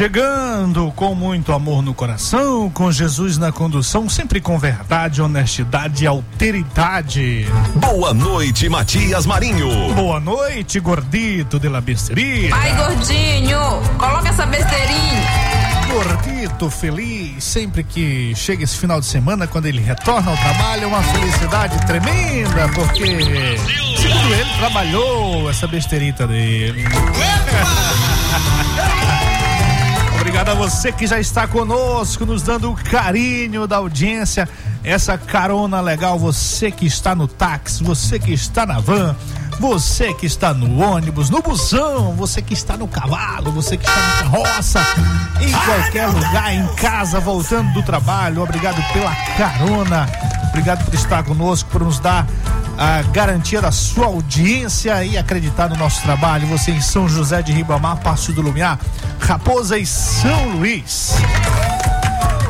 Chegando com muito amor no coração, com Jesus na condução, sempre com verdade, honestidade e alteridade. Boa noite, Matias Marinho. Boa noite, gordito de la besteria. Ai, gordinho, coloca essa besteirinha. Gordito feliz, sempre que chega esse final de semana, quando ele retorna ao trabalho, é uma felicidade tremenda, porque, segundo ele, trabalhou essa besterita dele. Obrigado a você que já está conosco, nos dando o carinho da audiência, essa carona legal. Você que está no táxi, você que está na van, você que está no ônibus, no busão, você que está no cavalo, você que está na carroça, em qualquer lugar, em casa, voltando do trabalho. Obrigado pela carona. Obrigado por estar conosco, por nos dar a garantia da sua audiência e acreditar no nosso trabalho. Você em São José de Ribamar, Passo do Lumiar, Raposa e São Luís.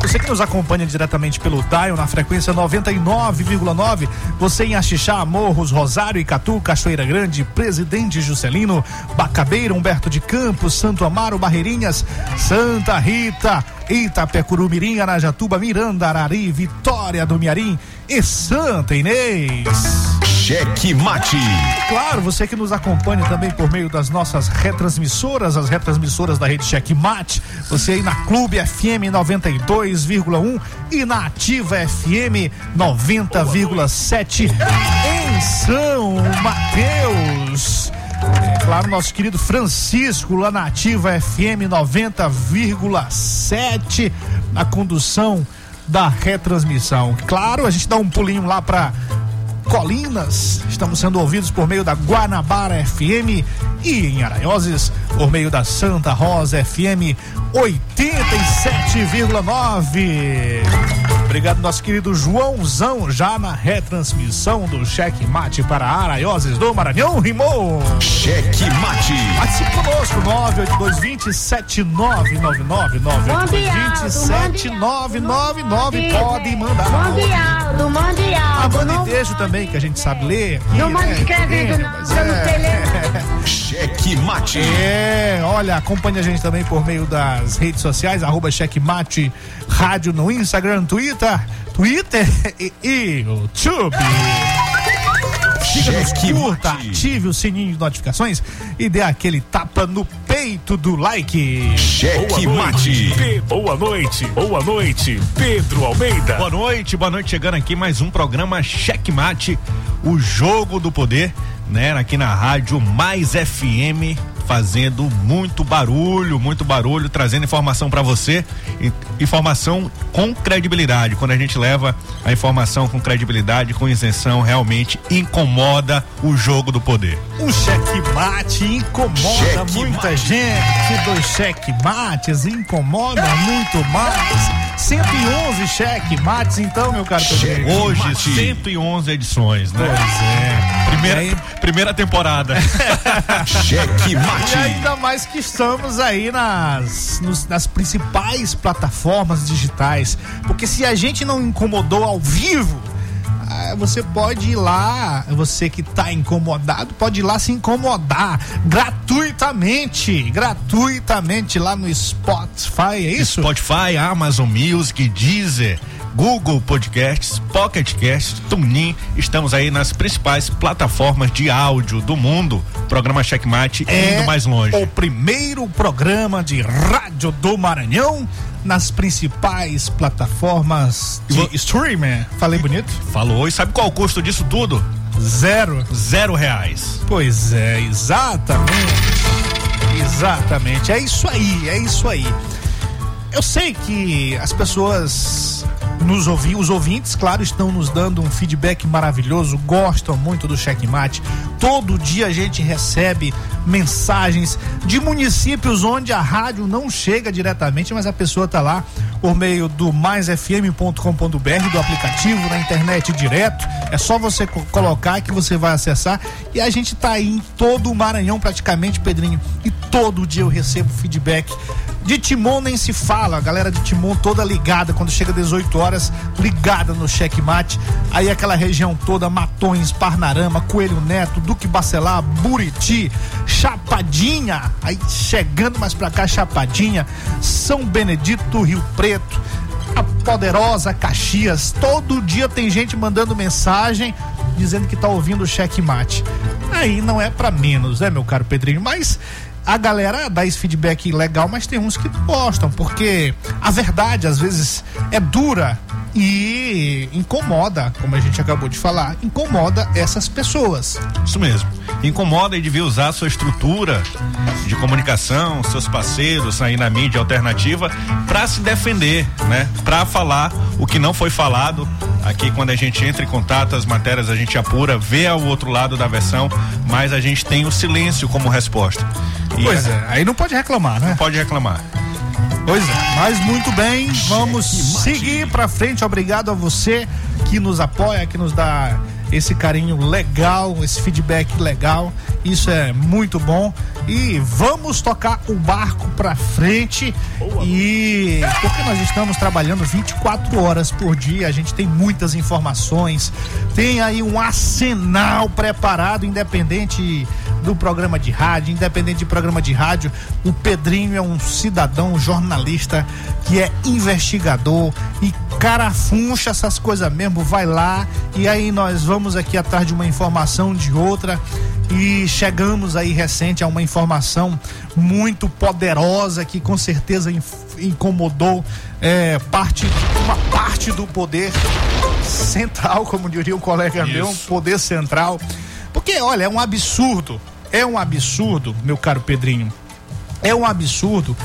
Você que nos acompanha diretamente pelo Dial na frequência 99,9, você em Axixá, Morros, Rosário, Icatu, Cachoeira Grande, Presidente Juscelino, Bacabeira, Humberto de Campos, Santo Amaro, Barreirinhas, Santa Rita, Itapecuru, Arajatuba, Miranda, Arari, Vitória do Miarim e Santa Inês. Cheque Mate. Claro, você que nos acompanha também por meio das nossas retransmissoras, as retransmissoras da rede Cheque Mate, você aí na Clube FM 92,1 e na Ativa FM 90,7 em São Mateus. É, claro, nosso querido Francisco lá na Ativa FM 90,7 na condução da retransmissão. Claro, a gente dá um pulinho lá para Colinas. Estamos sendo ouvidos por meio da Guanabara FM e em Araioses por meio da Santa Rosa FM 87,9. Obrigado, nosso querido Joãozão, já na retransmissão do Cheque Mate para Araioses do Maranhão. Rimou! Cheque Mate. Participe conosco, 982207999. Pode mandar. Mundial, do Mundial. A Bandejo também, que a gente sabe ler. Aqui, Não manda né? escrevendo É, não, mas pelo é. telefone. Cheque Mate. É, olha, acompanhe a gente também por meio das redes sociais, arroba Checkmate Rádio no Instagram, Twitter, Twitter e, e YouTube. Cheque curta, Mate. ative o sininho de notificações e dê aquele tapa no peito do like. Cheque Mate. Pe- Boa noite, boa noite, Pedro Almeida. Boa noite, boa noite. Chegando aqui mais um programa Checkmate, o jogo do poder, né? Aqui na rádio Mais FM, fazendo muito barulho, muito barulho, trazendo informação para você, e- informação com credibilidade. Quando a gente leva a informação com credibilidade, com isenção, realmente incomoda o jogo do poder. Um checkmate incomoda Checkmate. muita gente. Dois checkmates incomoda muito mais. 111 checkmates, então, meu caro Pedro. Hoje, Mate. 111 edições, né? Pois é. Primeira, E aí- primeira temporada. Cheque E Mate. ainda mais que estamos aí nas, nos- nas principais plataformas digitais. Porque se a gente não incomodou ao vivo, você pode ir lá, você que tá incomodado, pode ir lá se incomodar gratuitamente. Gratuitamente lá no Spotify, é isso? Spotify, Amazon Music, Deezer, Google Podcasts, Pocket Cast, TuneIn. Estamos aí nas principais plataformas de áudio do mundo. Programa Checkmate É indo mais longe. O primeiro programa de rádio do Maranhão nas principais plataformas de streaming. Falei bonito? Falou. E sabe qual o custo disso tudo? Zero. Zero reais. Pois é, exatamente. Exatamente. É isso aí, é isso aí. Eu sei que as pessoas nos ouvir, os ouvintes, claro, estão nos dando um feedback maravilhoso, gostam muito do checkmate. Todo dia a gente recebe mensagens de municípios onde a rádio não chega diretamente, mas a pessoa está lá por meio do maisfm.com.br, do aplicativo, na internet direto. É só você co colocar que você vai acessar. E a gente está aí em todo o Maranhão, praticamente, Pedrinho. E todo dia eu recebo feedback. De Timon nem se fala, a galera de Timon toda ligada, quando chega 18 horas, ligada no checkmate. Aí aquela região toda, Matões, Parnarama, Coelho Neto, Duque Bacelar, Buriti, Chapadinha, aí chegando mais pra cá, Chapadinha, São Benedito, Rio Preto, a poderosa Caxias. Todo dia tem gente mandando mensagem dizendo que tá ouvindo o checkmate. Aí não é para menos, né, meu caro Pedrinho? Mas a galera dá esse feedback legal, mas tem uns que gostam, porque a verdade às vezes é dura e incomoda, como a gente acabou de falar, incomoda essas pessoas. Isso mesmo. Incomoda e devia usar sua estrutura de comunicação, seus parceiros aí na mídia alternativa para se defender, né? Para falar o que não foi falado. Aqui quando a gente entra em contato, as matérias a gente apura, vê ao outro lado da versão, mas a gente tem o silêncio como resposta. Pois é, aí não pode reclamar, né? Não pode reclamar. Pois é, mas muito bem, vamos seguir para frente. Obrigado a você que nos apoia, que nos dá esse carinho legal, esse feedback legal. Isso é muito bom. E vamos tocar o barco para frente. Boa. E porque nós estamos trabalhando 24 horas por dia, a gente tem muitas informações. Tem aí um arsenal preparado, independente do programa de rádio, independente de programa de rádio. O Pedrinho é um cidadão, um jornalista que é investigador e carafuncha essas coisas mesmo. Vai lá e aí nós vamos aqui atrás de uma informação de outra e chegamos aí recente a uma informação muito poderosa que com certeza incomodou é, parte uma parte do poder central, como diria o colega Isso. meu, poder central. Porque olha, é um absurdo, é um absurdo, meu caro Pedrinho. É um absurdo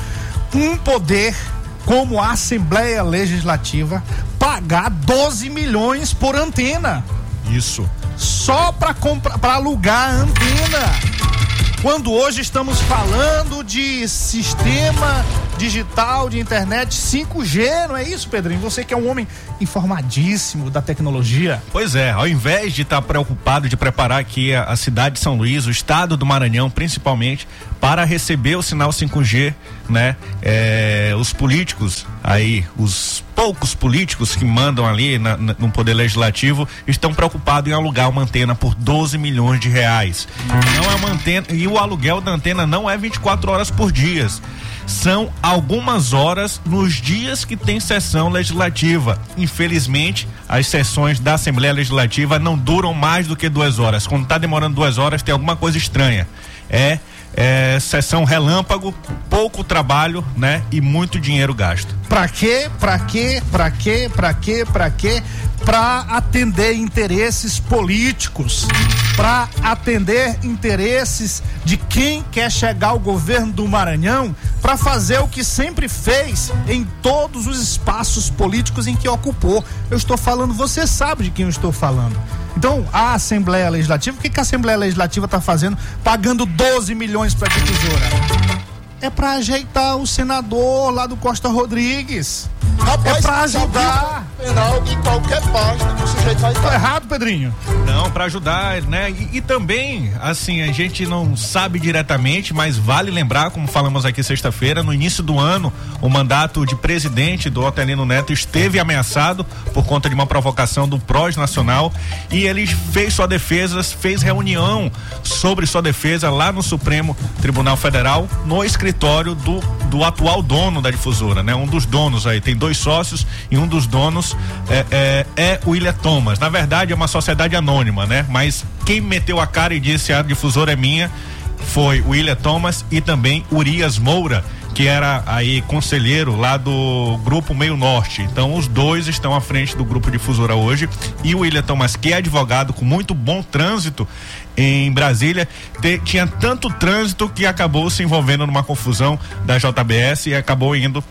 um poder como a Assembleia Legislativa pagar 12 milhões por antena. Isso só para comprar, para alugar a antena. Quando hoje estamos falando de sistema digital de internet 5G, não é isso, Pedrinho? Você que é um homem informadíssimo da tecnologia. Pois é, ao invés de estar tá preocupado de preparar aqui a, a, cidade de São Luís, o estado do Maranhão, principalmente, para receber o sinal 5G, né? É, os políticos aí, os poucos políticos que mandam ali na, na, no poder legislativo estão preocupados em alugar uma antena por 12 milhões de reais. Não é uma antena e o aluguel da antena não é 24 horas por dia são algumas horas nos dias que tem sessão legislativa. Infelizmente, as sessões da Assembleia Legislativa não duram mais do que duas horas. Quando está demorando duas horas, tem alguma coisa estranha. É, é sessão relâmpago, pouco trabalho, né? E muito dinheiro gasto. Pra quê? Pra quê? Pra quê? Pra quê? Pra quê? Pra atender interesses políticos, para atender interesses de quem quer chegar ao governo do Maranhão, para fazer o que sempre fez em todos os espaços políticos em que ocupou. Eu estou falando, você sabe de quem eu estou falando. Então, a Assembleia Legislativa, o que, que a Assembleia Legislativa está fazendo? Pagando 12 milhões para a difusora. É para ajeitar o senador lá do Costa Rodrigues. Rapaz, é pra ajudar. Penal em qualquer página que o sujeito vai estar. Tá errado, Pedrinho? Não, para ajudar, né? E, e, também, assim, a gente não sabe diretamente, mas vale lembrar, como falamos aqui sexta-feira, no início do ano, o mandato de presidente do Otelino Neto esteve ameaçado por conta de uma provocação do PROS Nacional e ele fez sua defesa, fez reunião sobre sua defesa lá no Supremo Tribunal Federal, no escritório do, do atual dono da difusora, né? Um dos donos aí, tem dois dois sócios e um dos donos é, é, é o William Thomas. Na verdade, é uma sociedade anônima, né? Mas quem meteu a cara e disse a difusora é minha foi o William Thomas e também Urias Moura, que era aí conselheiro lá do grupo Meio Norte. Então os dois estão à frente do grupo difusora hoje e o William Thomas, que é advogado com muito bom trânsito em Brasília, te, tinha tanto trânsito que acabou se envolvendo numa confusão da JBS e acabou indo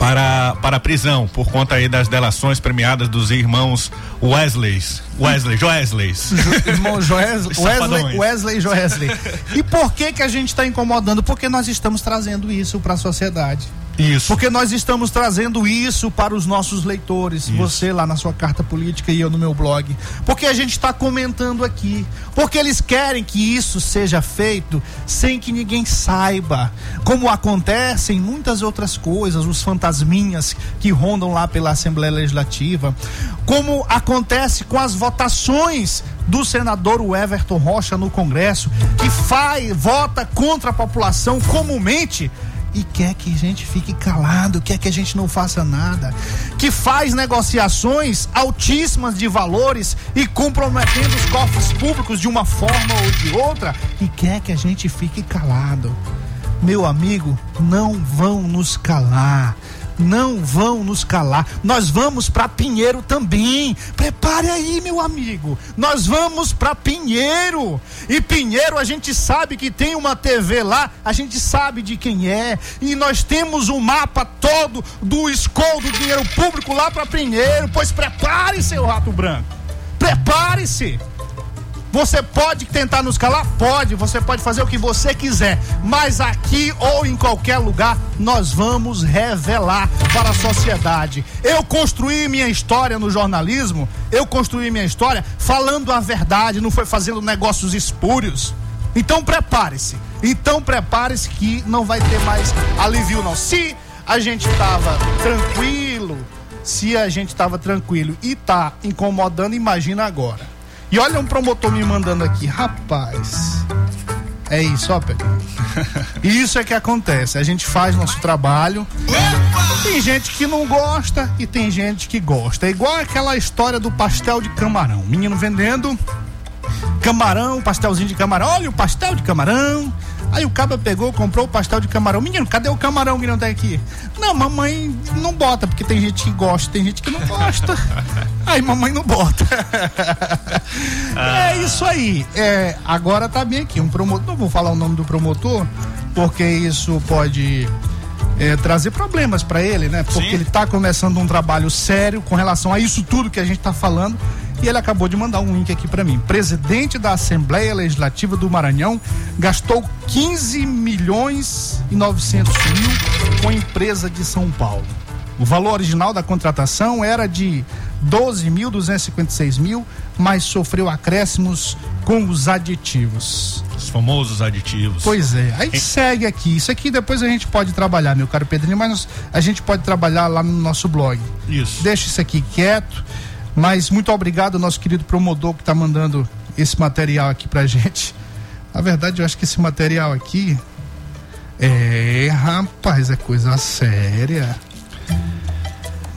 para, para a prisão por conta aí das delações premiadas dos irmãos Wesleys. Wesley, Joesleys. Irmão Joes, Wesley, Wesley e Joesley. E por que que a gente está incomodando? Porque nós estamos trazendo isso para a sociedade. Isso. Porque nós estamos trazendo isso para os nossos leitores. Isso. Você lá na sua carta política e eu no meu blog. Porque a gente está comentando aqui. Porque eles querem que isso seja feito sem que ninguém saiba. Como acontece em muitas outras coisas, os fantasminhas que rondam lá pela Assembleia Legislativa. Como acontece com as votações do senador Everton Rocha no Congresso, que faz, vota contra a população comumente e quer que a gente fique calado, quer que a gente não faça nada, que faz negociações altíssimas de valores e comprometendo os cofres públicos de uma forma ou de outra e quer que a gente fique calado. Meu amigo, não vão nos calar não vão nos calar. Nós vamos para Pinheiro também. Prepare aí, meu amigo. Nós vamos para Pinheiro. E Pinheiro a gente sabe que tem uma TV lá, a gente sabe de quem é. E nós temos um mapa todo do escol do dinheiro público lá para Pinheiro. Pois prepare, seu rato branco. Prepare-se. Você pode tentar nos calar? Pode, você pode fazer o que você quiser, mas aqui ou em qualquer lugar nós vamos revelar para a sociedade. Eu construí minha história no jornalismo, eu construí minha história falando a verdade, não foi fazendo negócios espúrios. Então prepare-se. Então prepare-se que não vai ter mais alívio não. Se a gente estava tranquilo, se a gente estava tranquilo e tá incomodando, imagina agora. E olha um promotor me mandando aqui, rapaz. É isso, ó, Pedro. Isso é que acontece. A gente faz nosso trabalho. Tem gente que não gosta e tem gente que gosta. É igual aquela história do pastel de camarão. Menino vendendo camarão, pastelzinho de camarão. Olha o pastel de camarão. Aí o caba pegou, comprou o pastel de camarão. Menino, cadê o camarão que não tem aqui? Não, mamãe não bota, porque tem gente que gosta, tem gente que não gosta. Aí mamãe não bota. Ah. É isso aí. É, agora tá bem aqui. Um promotor, não vou falar o nome do promotor, porque isso pode é, trazer problemas para ele, né? Porque Sim. ele está começando um trabalho sério com relação a isso tudo que a gente está falando e ele acabou de mandar um link aqui para mim. Presidente da Assembleia Legislativa do Maranhão gastou 15 milhões e 900 mil com a empresa de São Paulo. O valor original da contratação era de 12.256 mil, mas sofreu acréscimos com os aditivos. Os famosos aditivos. Pois é. Aí em... segue aqui. Isso aqui depois a gente pode trabalhar, meu caro Pedrinho, mas a gente pode trabalhar lá no nosso blog. Isso. Deixa isso aqui quieto. Mas muito obrigado ao nosso querido promotor que está mandando esse material aqui pra gente. Na verdade, eu acho que esse material aqui. É, rapaz, é coisa séria.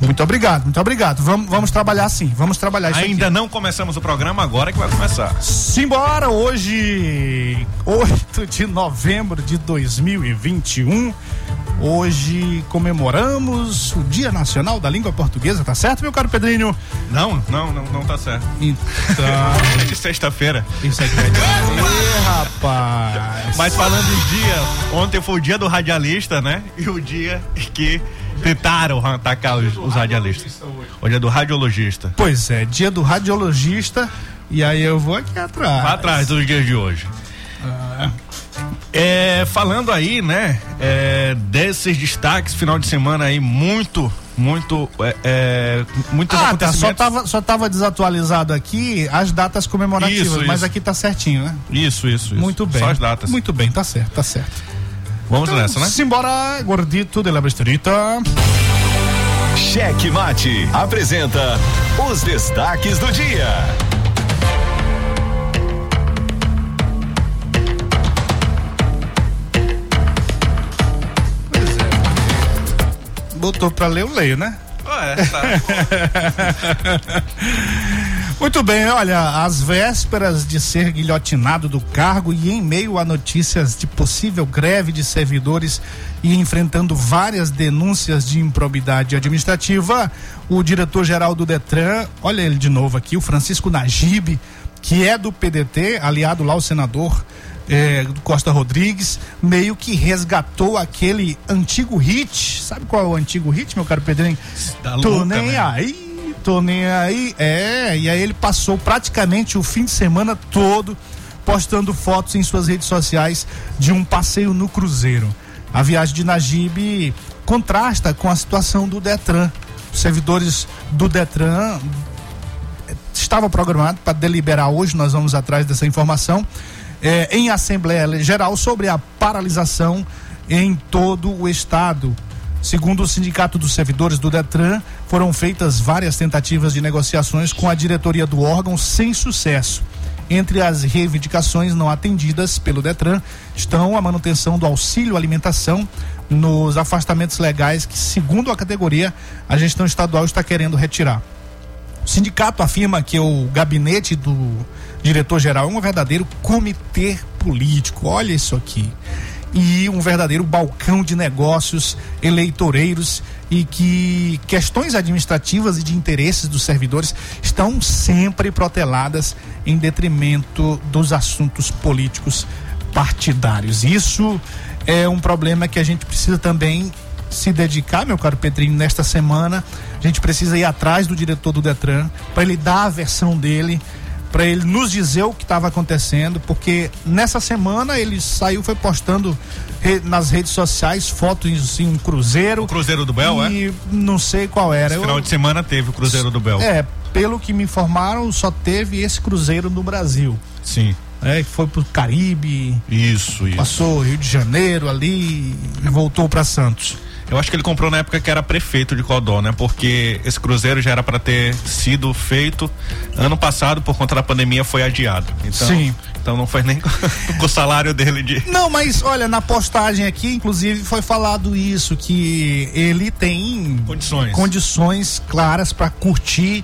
Muito obrigado, muito obrigado. Vamos, vamos trabalhar sim, vamos trabalhar isso Ainda aqui. não começamos o programa, agora que vai começar. Simbora, hoje, 8 de novembro de 2021. Hoje comemoramos o Dia Nacional da Língua Portuguesa, tá certo, meu caro Pedrinho? Não, não, não, não tá certo. Então. é de sexta-feira. Isso aqui é de rapaz. Mas falando em dia, ontem foi o dia do radialista, né? E o dia que tentaram atacar os, os radialistas. Hoje é do radiologista. Pois é, dia do radiologista. E aí eu vou aqui atrás. Lá atrás dos dias de hoje. Ah. É, falando aí, né, é, desses destaques, final de semana aí, muito, muito, é, é muitos ah, tá, só tava, só tava desatualizado aqui as datas comemorativas, isso, mas isso. aqui tá certinho, né? Isso, isso, isso. Muito bem. Só as datas. Muito bem, tá certo, tá certo. Vamos então, nessa, né? Simbora, gordito de la besterita. Cheque Mate apresenta os destaques do dia. Botou pra ler, eu leio, né? é, tá. Muito bem, olha, às vésperas de ser guilhotinado do cargo e em meio a notícias de possível greve de servidores e enfrentando várias denúncias de improbidade administrativa, o diretor-geral do Detran, olha ele de novo aqui, o Francisco Najib, que é do PDT, aliado lá ao senador é, Costa Rodrigues, meio que resgatou aquele antigo hit. Sabe qual é o antigo hit, meu caro Pedrinho? Da Tô luta, nem né? aí, tô nem aí. É, e aí ele passou praticamente o fim de semana todo postando fotos em suas redes sociais de um passeio no Cruzeiro. A viagem de Najib contrasta com a situação do Detran. Os servidores do Detran estava programado para deliberar hoje, nós vamos atrás dessa informação, eh, em Assembleia Geral sobre a paralisação em todo o estado. Segundo o Sindicato dos Servidores do Detran, foram feitas várias tentativas de negociações com a diretoria do órgão sem sucesso. Entre as reivindicações não atendidas pelo Detran estão a manutenção do auxílio alimentação nos afastamentos legais que, segundo a categoria, a gestão estadual está querendo retirar. O sindicato afirma que o gabinete do diretor-geral é um verdadeiro comitê político. Olha isso aqui. E um verdadeiro balcão de negócios eleitoreiros e que questões administrativas e de interesses dos servidores estão sempre proteladas em detrimento dos assuntos políticos partidários. Isso é um problema que a gente precisa também se dedicar, meu caro Pedrinho, nesta semana. A gente precisa ir atrás do diretor do Detran para ele dar a versão dele, para ele nos dizer o que estava acontecendo, porque nessa semana ele saiu, foi postando re- nas redes sociais fotos em um cruzeiro. O Cruzeiro do Bel, é? e não sei qual era. Esse final de semana teve o Cruzeiro do Bel. É, pelo que me informaram, só teve esse cruzeiro no Brasil. Sim. É, que foi pro Caribe, Isso, isso. passou Rio de Janeiro ali e voltou para Santos. Eu acho que ele comprou na época que era prefeito de Codó, né? Porque esse cruzeiro já era para ter sido feito ano passado, por conta da pandemia foi adiado. Então, Sim. Então não foi nem com o salário dele de. Não, mas olha, na postagem aqui, inclusive, foi falado isso, que ele tem Condições. condições claras para curtir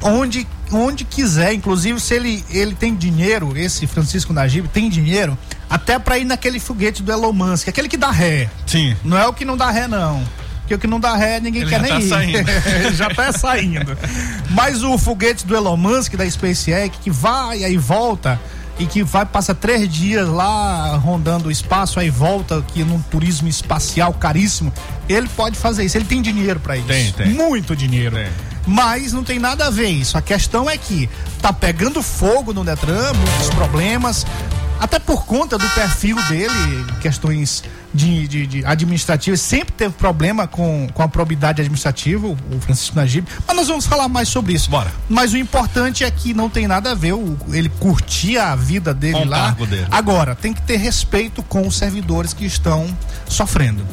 onde, onde quiser. Inclusive, se ele, ele tem dinheiro, esse Francisco Najib tem dinheiro, até para ir naquele foguete do Elon Musk, aquele que dá ré. Sim. Não é o que não dá ré, não. Porque o que não dá ré, ninguém Ele quer já nem tá ir. saindo. Já tá saindo. Mas o foguete do Elon Musk, da SpaceX, que vai aí volta e que vai, passa três dias lá rondando o espaço, aí volta aqui num turismo espacial caríssimo, ele pode fazer isso. Ele tem dinheiro para isso. Tem, tem. Muito dinheiro. Tem. Mas não tem nada a ver isso. A questão é que tá pegando fogo no Detran, muitos problemas, até por conta do perfil dele, questões de, de, de administrativas, sempre teve problema com, com a probidade administrativa, o, Francisco Najib. Mas nós vamos falar mais sobre isso. Bora. Mas o importante é que não tem nada a ver o, ele curtir a vida dele Com lá. dele. Agora, tem que ter respeito com os servidores que estão sofrendo.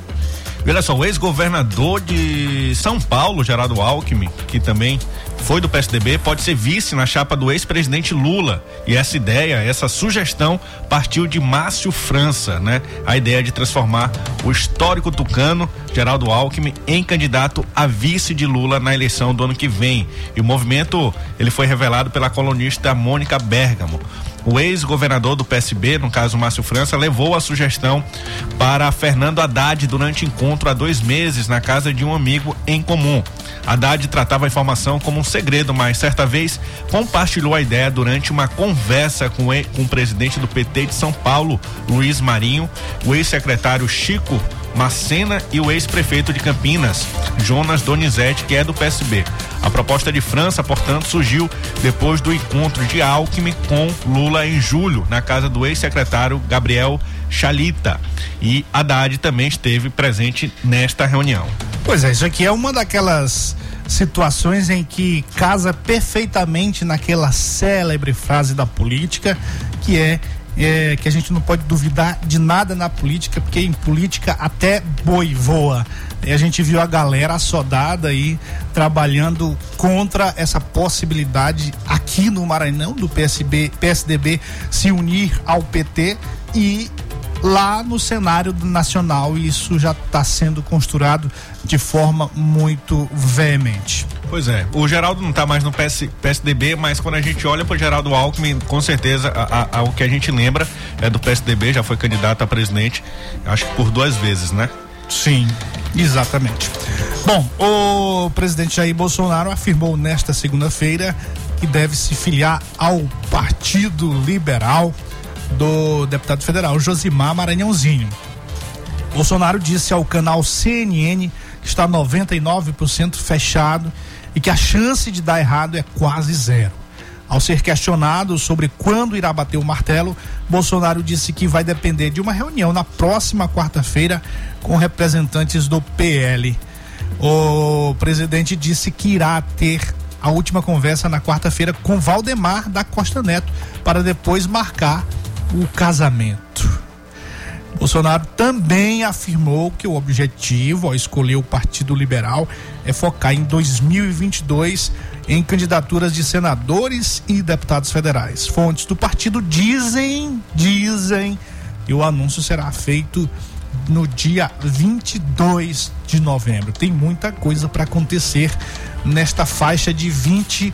Olha só, o ex-governador de São Paulo, Geraldo Alckmin, que também foi do PSDB, pode ser vice na chapa do ex-presidente Lula. E essa ideia, essa sugestão partiu de Márcio França, né? A ideia de transformar o histórico tucano, Geraldo Alckmin, em candidato a vice de Lula na eleição do ano que vem. E o movimento, ele foi revelado pela colunista Mônica Bergamo. O ex-governador do PSB, no caso Márcio França, levou a sugestão para Fernando Haddad durante encontro há dois meses na casa de um amigo em comum. Haddad tratava a informação como um segredo, mas certa vez compartilhou a ideia durante uma conversa com, o com o presidente do PT de São Paulo, Luiz Marinho, o ex-secretário Chico Macena e o ex-prefeito de Campinas, Jonas Donizete, que é do PSB. A proposta de França, portanto, surgiu depois do encontro de Alckmin com Lula em julho, na casa do ex-secretário Gabriel Chalita. E Haddad também esteve presente nesta reunião. Pois é, isso aqui é uma daquelas situações em que casa perfeitamente naquela célebre frase da política, que é, é, que a gente não pode duvidar de nada na política, porque em política até boi voa. E a gente viu a galera assodada aí trabalhando contra essa possibilidade aqui no Maranhão do PSB, PSDB se unir ao PT e lá no cenário nacional e isso já está sendo costurado de forma muito veemente. Pois é, o Geraldo não está mais no PS, PSDB, mas quando a gente olha para o Geraldo Alckmin, com certeza a, a, a, o que a gente lembra é do PSDB, já foi candidato a presidente, acho que por duas vezes, né? Sim, exatamente. Bom, o presidente Jair Bolsonaro afirmou nesta segunda-feira que deve se filiar ao Partido Liberal do deputado federal Josimar Maranhãozinho. Bolsonaro disse ao canal CNN que está 99% fechado e que a chance de dar errado é quase zero. Ao ser questionado sobre quando irá bater o martelo, Bolsonaro disse que vai depender de uma reunião na próxima quarta-feira com representantes do PL. O presidente disse que irá ter a última conversa na quarta-feira com Valdemar da Costa Neto para depois marcar o casamento. Bolsonaro também afirmou que o objetivo ao escolher o Partido Liberal é focar em 2022 em candidaturas de senadores e deputados federais. Fontes do partido dizem, dizem que o anúncio será feito no dia 22 de novembro. Tem muita coisa para acontecer nesta faixa de 20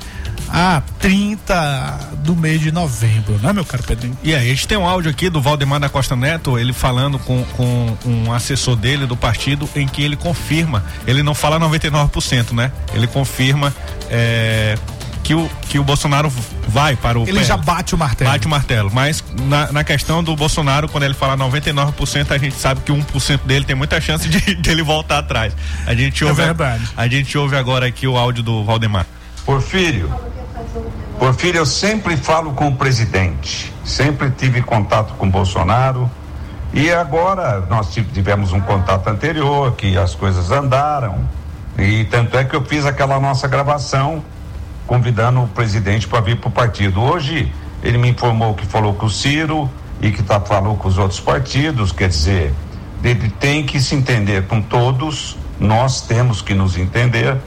a 30 do mês de novembro, né, meu caro Pedrinho? E aí, a gente tem um áudio aqui do Valdemar da Costa Neto, ele falando com, com um assessor dele do partido, em que ele confirma, ele não fala 99%, né? Ele confirma é, que o, que o Bolsonaro vai para o. Ele já bate o martelo. Bate o martelo. Mas na, na questão do Bolsonaro, quando ele fala 99%, a gente sabe que 1% dele tem muita chance de, de ele voltar atrás. A gente é ouve, é verdade. A, a gente ouve agora aqui o áudio do Valdemar. Porfírio, Porfírio, eu sempre falo com o presidente, sempre tive contato com o Bolsonaro e agora nós tivemos um contato anterior que as coisas andaram e tanto é que eu fiz aquela nossa gravação convidando o presidente para vir para o partido. Hoje ele me informou que falou com o Ciro e que tá, falou com os outros partidos, quer dizer, ele tem que se entender com todos, nós temos que nos entender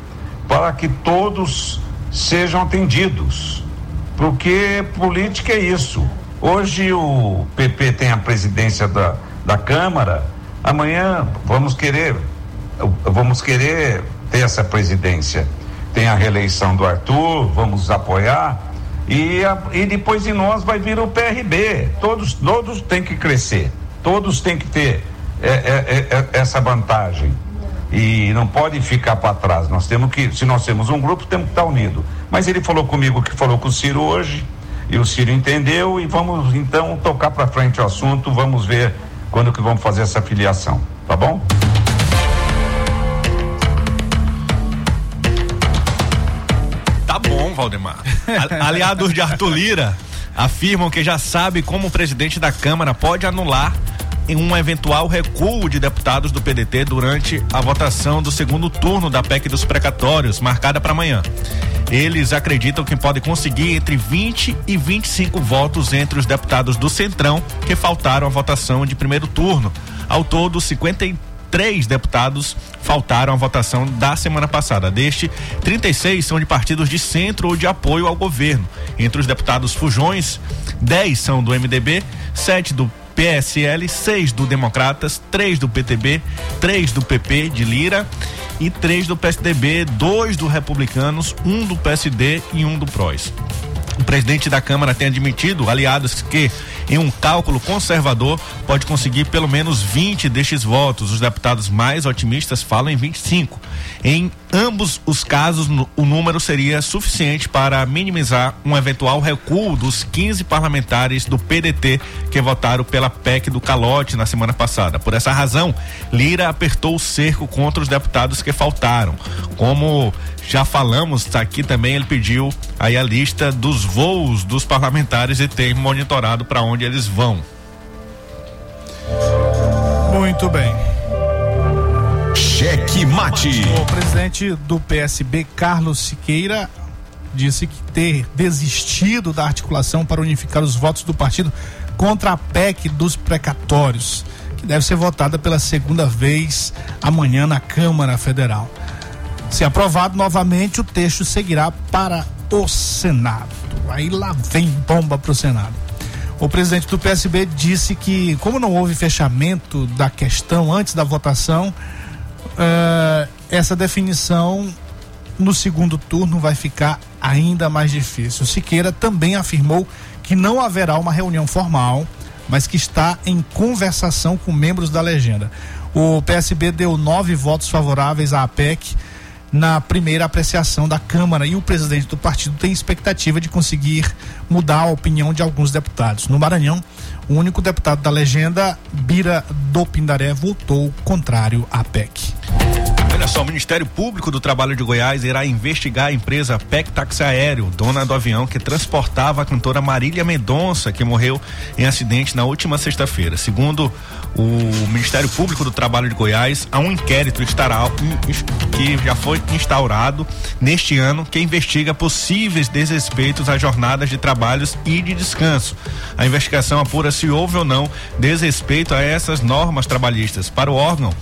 para que todos sejam atendidos. Porque política é isso. Hoje o PP tem a presidência da, da Câmara, amanhã vamos querer vamos querer ter essa presidência tem a reeleição do Arthur, vamos apoiar. E, a, e depois de nós vai vir o PRB. Todos, todos têm que crescer, todos têm que ter é, é, é, é essa vantagem. E não pode ficar para trás. Nós temos que, se nós temos um grupo, temos que estar unido. Mas ele falou comigo que falou com o Ciro hoje, e o Ciro entendeu, e vamos então tocar para frente o assunto, vamos ver quando que vamos fazer essa filiação, tá bom? Valdemar. Aliados de Arthur Lira afirmam que já sabe como o presidente da Câmara pode anular em um eventual recuo de deputados do PDT durante a votação do segundo turno da PEC dos precatórios, marcada para amanhã. Eles acreditam que podem conseguir entre 20 e 25 votos entre os deputados do Centrão que faltaram à votação de primeiro turno. Ao todo, 53 três deputados faltaram à votação da semana passada. Deste, 36 são de partidos de centro ou de apoio ao governo. Entre os deputados fujões, 10 são do MDB, 7 do PSL, 6 do Democratas, 3 do PTB, 3 do PP de Lira e 3 do PSDB, 2 do Republicanos, 1 um do PSD e 1 um do PROS. O presidente da Câmara tem admitido, aliados, que em um cálculo conservador pode conseguir pelo menos 20 destes votos. Os deputados mais otimistas falam em 25. Em ambos os casos, o número seria suficiente para minimizar um eventual recuo dos 15 parlamentares do PDT que votaram pela PEC do calote na semana passada. Por essa razão, Lira apertou o cerco contra os deputados que faltaram. Como já falamos aqui também, ele pediu aí a lista dos voos dos parlamentares e tem monitorado para onde eles vão. Muito bem. Cheque mate. O presidente do PSB, Carlos Siqueira, disse que ter desistido da articulação para unificar os votos do partido contra a PEC dos precatórios, que deve ser votada pela segunda vez amanhã na Câmara Federal. Se aprovado novamente, o texto seguirá para o Senado. Aí lá vem bomba para o Senado. O presidente do PSB disse que, como não houve fechamento da questão antes da votação, uh, essa definição no segundo turno vai ficar ainda mais difícil. Siqueira também afirmou que não haverá uma reunião formal, mas que está em conversação com membros da legenda. O PSB deu nove votos favoráveis à APEC na primeira apreciação da Câmara e o presidente do partido tem expectativa de conseguir mudar a opinião de alguns deputados. No Maranhão, o único deputado da legenda, Bira do Pindaré, votou contrário à PEC. Olha só, o Ministério Público do Trabalho de Goiás irá investigar a empresa PEC Táxi Aéreo, dona do avião que transportava a cantora Marília Mendonça, que morreu em acidente na última sexta-feira. Segundo o Ministério Público do Trabalho de Goiás, há um inquérito estará, que já foi instaurado neste ano que investiga possíveis desrespeitos às jornadas de trabalhos e de descanso. A investigação apura se houve ou não desrespeito a essas normas trabalhistas. Para o órgão,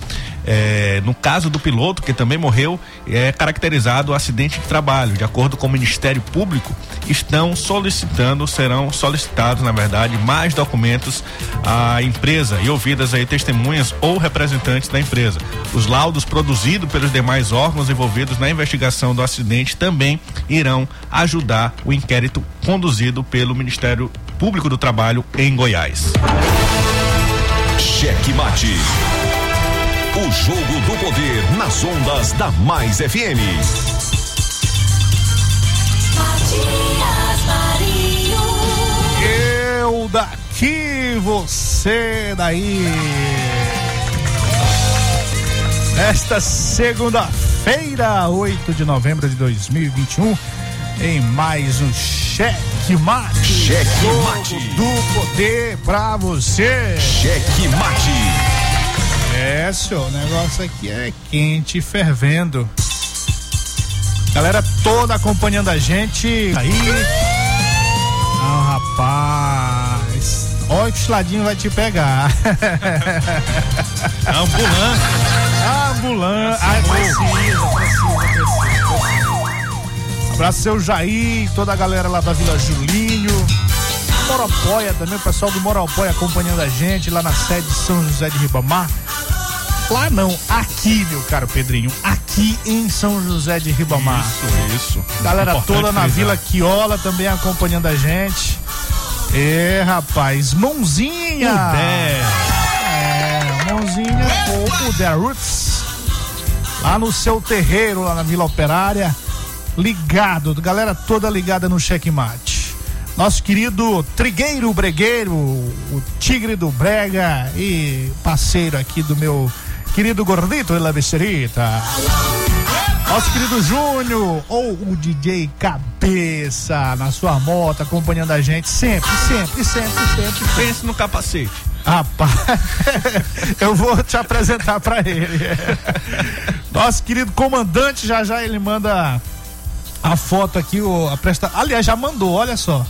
é, no caso do piloto, que também morreu, é caracterizado acidente de trabalho. De acordo com o Ministério Público, estão solicitando, serão solicitados, na verdade, mais documentos à empresa e ouvidas aí testemunhas ou representantes da empresa. Os laudos produzidos pelos demais órgãos envolvidos na investigação do acidente também irão ajudar o inquérito conduzido pelo Ministério Público do Trabalho em Goiás. Cheque mate. O jogo do poder nas ondas da Mais FM. Matias Marinho. Eu daqui, você daí. Esta segunda-feira, 8 de novembro de 2021, em mais um Cheque Mate. Cheque Mate. Do poder pra você. Cheque mate. É, senhor, o negócio aqui é quente e fervendo. Galera toda acompanhando a gente aí. Ah, rapaz. Olha que o chiladinho vai te pegar. Ambulância. Ambulância. Abraço seu Jair, toda a galera lá da Vila Julinho. Moropóia também, o pessoal do Moropóia acompanhando a gente lá na sede de São José de Ribamar. Lá não, aqui, meu caro Pedrinho, aqui em São José de Ribamar. Isso, isso. Galera Importante toda na. Vila Quiola também acompanhando a gente. É, rapaz, mãozinha! É, mãozinha o The Roots. Lá no seu terreiro, lá na Vila Operária. Ligado, galera toda ligada no checkmate. Nosso querido Trigueiro Bregueiro, o Tigre do Brega e parceiro aqui do meu querido Gordito La Becerita. Nosso querido Júnior, ou o DJ Cabeça, na sua moto, acompanhando a gente sempre, sempre, sempre, sempre. Pense no capacete. Rapaz, eu vou te apresentar pra ele. Nosso querido comandante, já já ele manda a foto aqui, o, a presta... aliás, já mandou, olha só.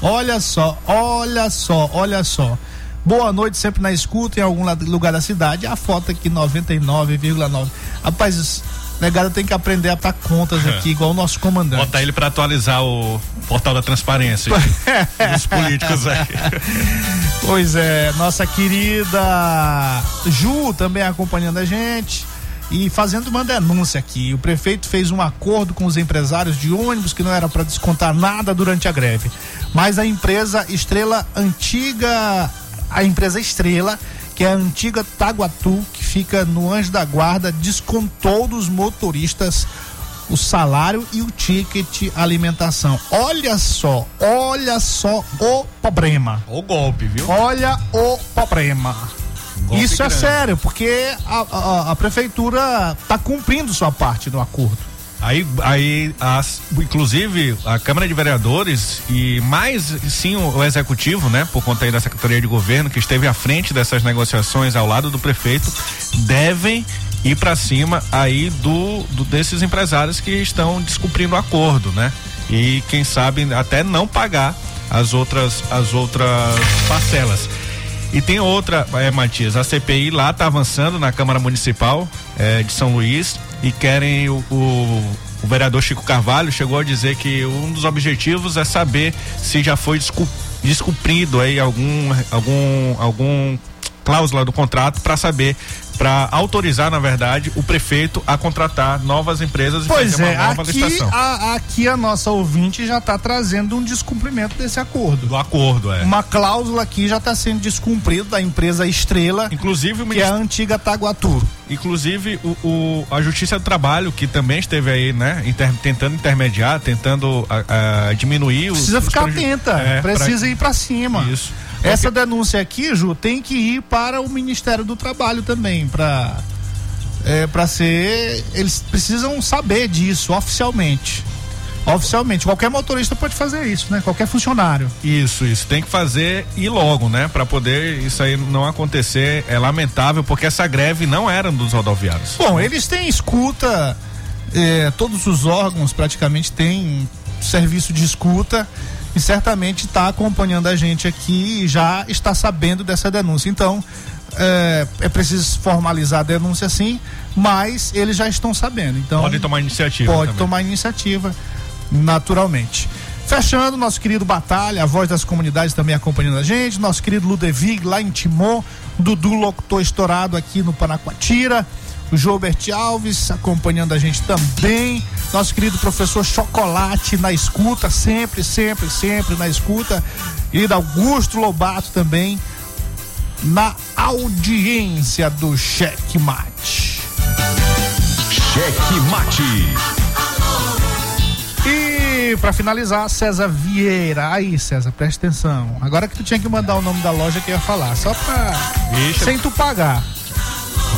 Olha só, olha só, olha só. Boa noite, sempre na escuta, em algum lugar da cidade. A foto aqui, 99,9. Rapaz, negado tem que aprender a dar contas aqui, igual o nosso comandante. Botar ele pra atualizar o portal da transparência dos políticos aí. Pois é, nossa querida Ju também acompanhando a gente e fazendo uma denúncia aqui. O prefeito fez um acordo com os empresários de ônibus que não era para descontar nada durante a greve. Mas a empresa Estrela Antiga, a empresa Estrela, que é a antiga Taguatu, que fica no Anjo da Guarda, descontou dos motoristas o salário e o ticket alimentação. Olha só, olha só o problema. O golpe, viu? Olha o problema. Isso é sério, porque a, a- a prefeitura está cumprindo sua parte do acordo. Aí, aí as, inclusive, a Câmara de Vereadores e mais sim o, o Executivo, né, por conta aí da Secretaria de Governo, que esteve à frente dessas negociações ao lado do prefeito, devem ir para cima aí do, do desses empresários que estão descumprindo o acordo, né? E quem sabe até não pagar as outras as outras parcelas. E tem outra, é, Matias, a CPI lá está avançando na Câmara Municipal é, de São Luís e querem o, o, o vereador Chico Carvalho chegou a dizer que um dos objetivos é saber se já foi descu- descumprido aí algum algum algum cláusula do contrato para saber para autorizar, na verdade, o prefeito a contratar novas empresas pois e fazer é, uma nova aqui licitação. a, aqui a nossa ouvinte já está trazendo um descumprimento desse acordo. Do acordo, é. Uma cláusula aqui já está sendo descumprida da empresa Estrela, Inclusive que é a antiga Taguatu. inclusive o, o- a Justiça do Trabalho, que também esteve aí, né, inter- tentando intermediar, tentando a- a diminuir os Precisa os ficar preju- atenta, É, pra- precisa ir para cima. Isso. Essa denúncia aqui, Ju, tem que ir para o Ministério do Trabalho também, para é, para ser, eles precisam saber disso oficialmente. Oficialmente, qualquer motorista pode fazer isso, né? Qualquer funcionário. Isso, isso. Tem que fazer e logo, né? Pra poder isso aí não acontecer. É lamentável, porque essa greve não era dos rodoviários. Bom, eles têm escuta, eh, todos os órgãos praticamente têm serviço de escuta e certamente está acompanhando a gente aqui e já está sabendo dessa denúncia. Então, eh, é preciso formalizar a denúncia sim, mas eles já estão sabendo. Então, Podem tomar iniciativa. pode também. tomar iniciativa, naturalmente. Fechando, nosso querido Batalha, a voz das comunidades também acompanhando a gente, nosso querido Ludevig lá em Timon, Dudu Locutor Estourado aqui no Panacoatira, o Joubert Alves acompanhando a gente também, nosso querido professor Chocolate na escuta, sempre, sempre, sempre na escuta, e da Augusto Lobato também na audiência do Cheque Mate. Cheque Mate. E pra finalizar, César Vieira. Aí, César, presta atenção. Agora que tu tinha que mandar o nome da loja que eu ia falar, só pra. Vixe. Sem tu pagar.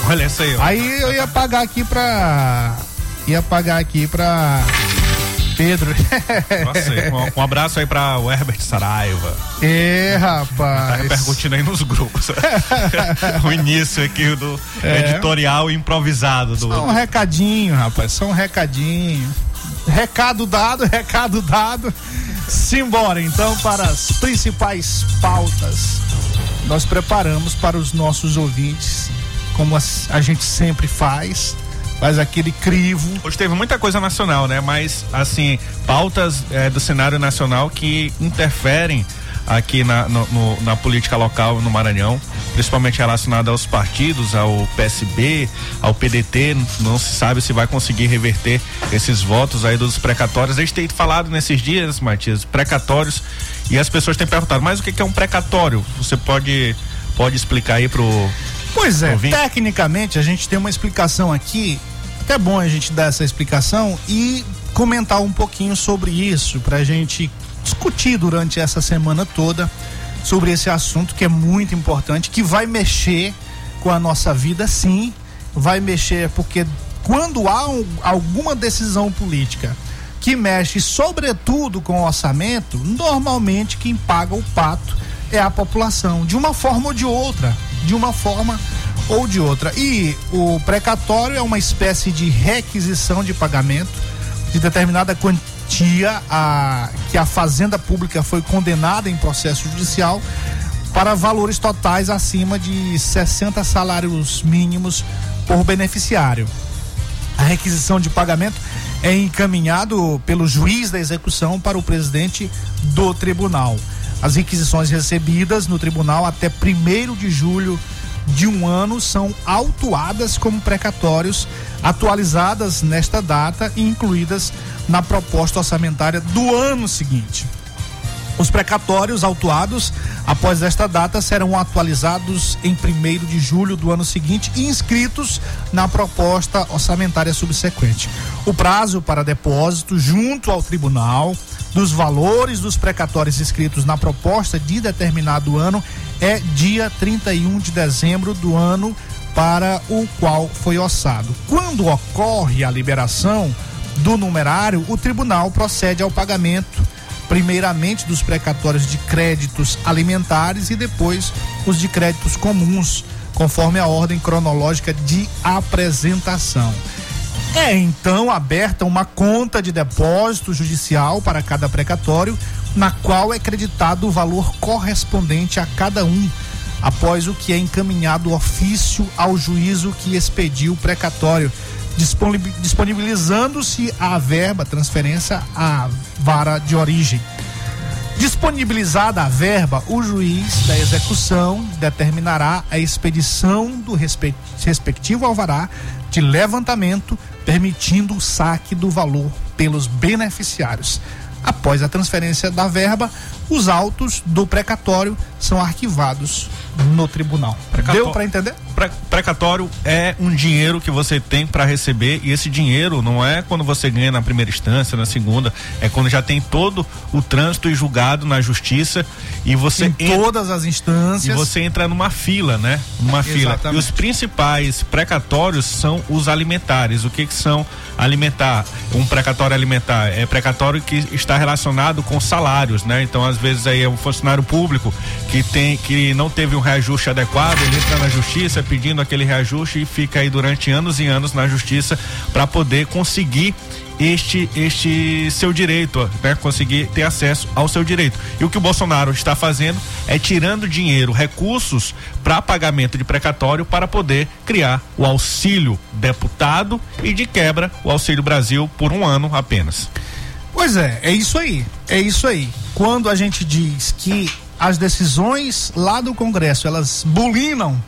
Olha essa aí, ó. Aí eu ia pagar aqui pra. Ia pagar aqui pra. Pedro. Nossa, um, um abraço aí pra o Herbert Saraiva. É, Tá rapaz. repercutindo aí nos grupos. o início aqui do É. editorial improvisado do. Só um recadinho, rapaz. Só um recadinho. Recado dado, recado dado. Simbora então para as principais pautas. Nós preparamos para os nossos ouvintes, como as- a gente sempre faz, faz aquele crivo. Hoje teve muita coisa nacional, né? Mas, assim, pautas eh, do cenário nacional que interferem aqui na, no- no- na política local no Maranhão, principalmente relacionada aos partidos, ao PSB, ao PDT. Não se sabe se vai conseguir reverter esses votos aí dos precatórios. A gente tem falado nesses dias, Matias, precatórios, e as pessoas têm perguntado, mas o que que é um precatório? Você pode, pode explicar aí pro. Pois é, Ouvinte? tecnicamente a gente tem uma explicação aqui. Até bom a gente dar essa explicação e comentar um pouquinho sobre isso, para a gente discutir durante essa semana toda sobre esse assunto que é muito importante, que vai mexer com a nossa vida, sim, vai mexer porque quando há um- alguma decisão política que mexe sobretudo com o orçamento, normalmente quem paga o pato é a população, de uma forma ou de outra, de uma forma ou de outra. E o precatório é uma espécie de requisição de pagamento de determinada quantia a, que a Fazenda Pública foi condenada em processo judicial para valores totais acima de 60 salários mínimos por beneficiário. A requisição de pagamento é encaminhado pelo juiz da execução para o presidente do tribunal. As requisições recebidas no tribunal até 1 de julho de um ano são autuadas como precatórios, atualizadas nesta data e incluídas na proposta orçamentária do ano seguinte. Os precatórios autuados após esta data serão atualizados em 1 de julho do ano seguinte e inscritos na proposta orçamentária subsequente. O prazo para depósito junto ao tribunal dos valores dos precatórios inscritos na proposta de determinado ano é dia 31 de dezembro do ano para o qual foi orçado. Quando ocorre a liberação do numerário, o tribunal procede ao pagamento primeiramente dos precatórios de créditos alimentares e depois os de créditos comuns, conforme a ordem cronológica de apresentação. É então aberta uma conta de depósito judicial para cada precatório, na qual é creditado o valor correspondente a cada um, após o que é encaminhado ofício ao juízo que expediu o precatório, disponibi- disponibilizando-se a verba, transferência à vara de origem. Disponibilizada a verba, o juiz da execução determinará a expedição do respe- respectivo alvará de levantamento, permitindo o saque do valor pelos beneficiários. Após a transferência da verba, os autos do precatório são arquivados no tribunal. Precatório. Deu para entender? Pre- precatório é um dinheiro que você tem para receber e esse dinheiro não é quando você ganha na primeira instância, na segunda, é quando já tem todo o trânsito e julgado na justiça e você Em entra- todas as e instâncias. você entra numa fila, né? Numa fila. E os principais precatórios são os alimentares. O que que são alimentar? Um precatório alimentar é precatório que está relacionado com salários, né? Então, às vezes aí é um funcionário público que tem que não teve um reajuste adequado, ele entra na justiça pedindo aquele reajuste e fica aí durante anos e anos na justiça para poder conseguir este este seu direito, né? Conseguir ter acesso ao seu direito. E o que o Bolsonaro está fazendo é tirando dinheiro, recursos para pagamento de precatório para poder criar o auxílio deputado e de quebra o auxílio Brasil por um ano apenas. Pois é, é isso aí. É isso aí. Quando a gente diz que as decisões lá do Congresso, elas bulinam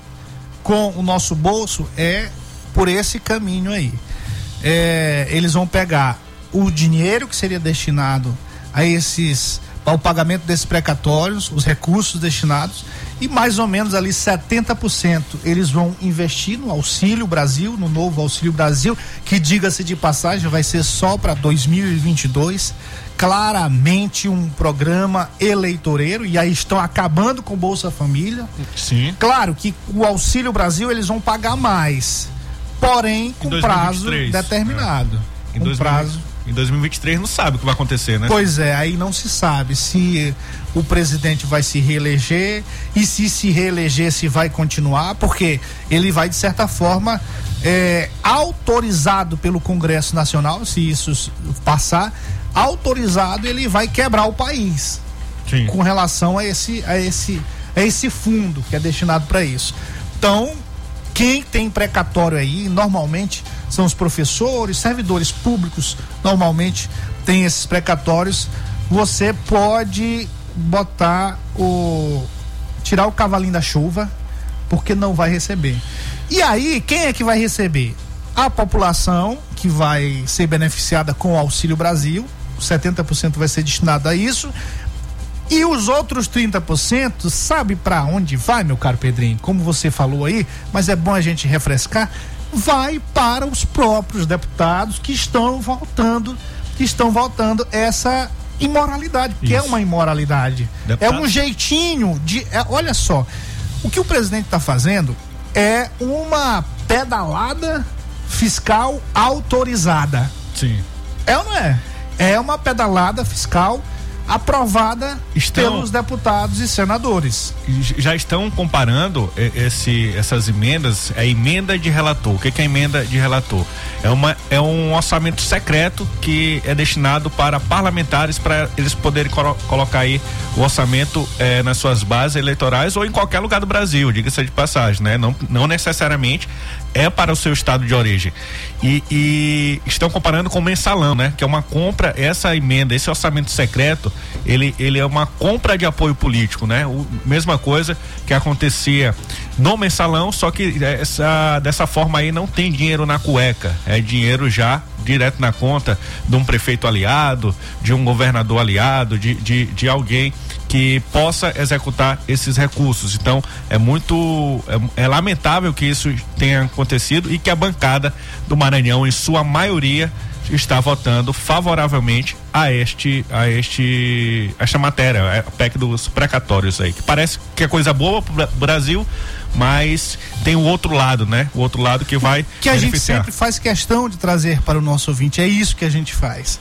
com o nosso bolso, é por esse caminho aí. É, eles vão pegar o dinheiro que seria destinado a esses ao pagamento desses precatórios, os recursos destinados e mais ou menos ali 70% eles vão investir no Auxílio Brasil, no novo Auxílio Brasil, que diga-se de passagem vai ser só para 2022, claramente um programa eleitoreiro e aí estão acabando com Bolsa Família. Sim. Claro que o Auxílio Brasil eles vão pagar mais, porém com Em prazo 2023, determinado. Em, Com 2000 prazo em 2023 não sabe o que vai acontecer, né? Pois é, aí não se sabe se o presidente vai se reeleger e se se reeleger se vai continuar, porque ele vai de certa forma é, autorizado pelo Congresso Nacional, se isso passar, autorizado ele vai quebrar o país Sim. com relação a esse a esse a esse fundo que é destinado para isso. Então, quem tem precatório aí, normalmente são os professores, servidores públicos, normalmente tem esses precatórios. Você pode botar o tirar o cavalinho da chuva, porque não vai receber. E aí, quem é que vai receber? A população que vai ser beneficiada com o Auxílio Brasil, 70% vai ser destinado a isso. E os outros 30%, sabe para onde vai, meu caro Pedrinho? Como você falou aí, mas é bom a gente refrescar, vai para os próprios deputados que estão voltando, que estão voltando essa imoralidade, porque é Isso. uma imoralidade. Deputado. É um jeitinho de, é, olha só, o que o presidente está fazendo é uma pedalada fiscal autorizada. Sim. É ou não é? É uma pedalada fiscal aprovada Estão- pelos deputados e senadores. Já estão comparando eh, esse, essas emendas, a emenda de relator. O que, que é a emenda de relator? É, uma, é um orçamento secreto que é destinado para parlamentares para eles poderem colo- colocar aí o orçamento eh, nas suas bases eleitorais ou em qualquer lugar do Brasil, diga-se de passagem, né? Não, não necessariamente é para o seu estado de origem. E, e estão comparando com o mensalão, né? Que é uma compra, essa emenda, esse orçamento secreto, ele, ele é uma compra de apoio político, né? O, mesma coisa que acontecia no mensalão, só que essa, dessa forma aí não tem dinheiro na cueca, é dinheiro já direto na conta de um prefeito aliado, de um governador aliado, de, de, de alguém que possa executar esses recursos. Então, é muito é, é lamentável que isso tenha acontecido e que a bancada do Maranhão, em sua maioria, está votando favoravelmente a este a este esta matéria, a PEC dos precatórios aí, que parece que é coisa boa para o Brasil, mas tem o outro lado, né? O outro lado que vai Que a gente sempre faz questão de trazer para o nosso ouvinte. É isso que a gente faz.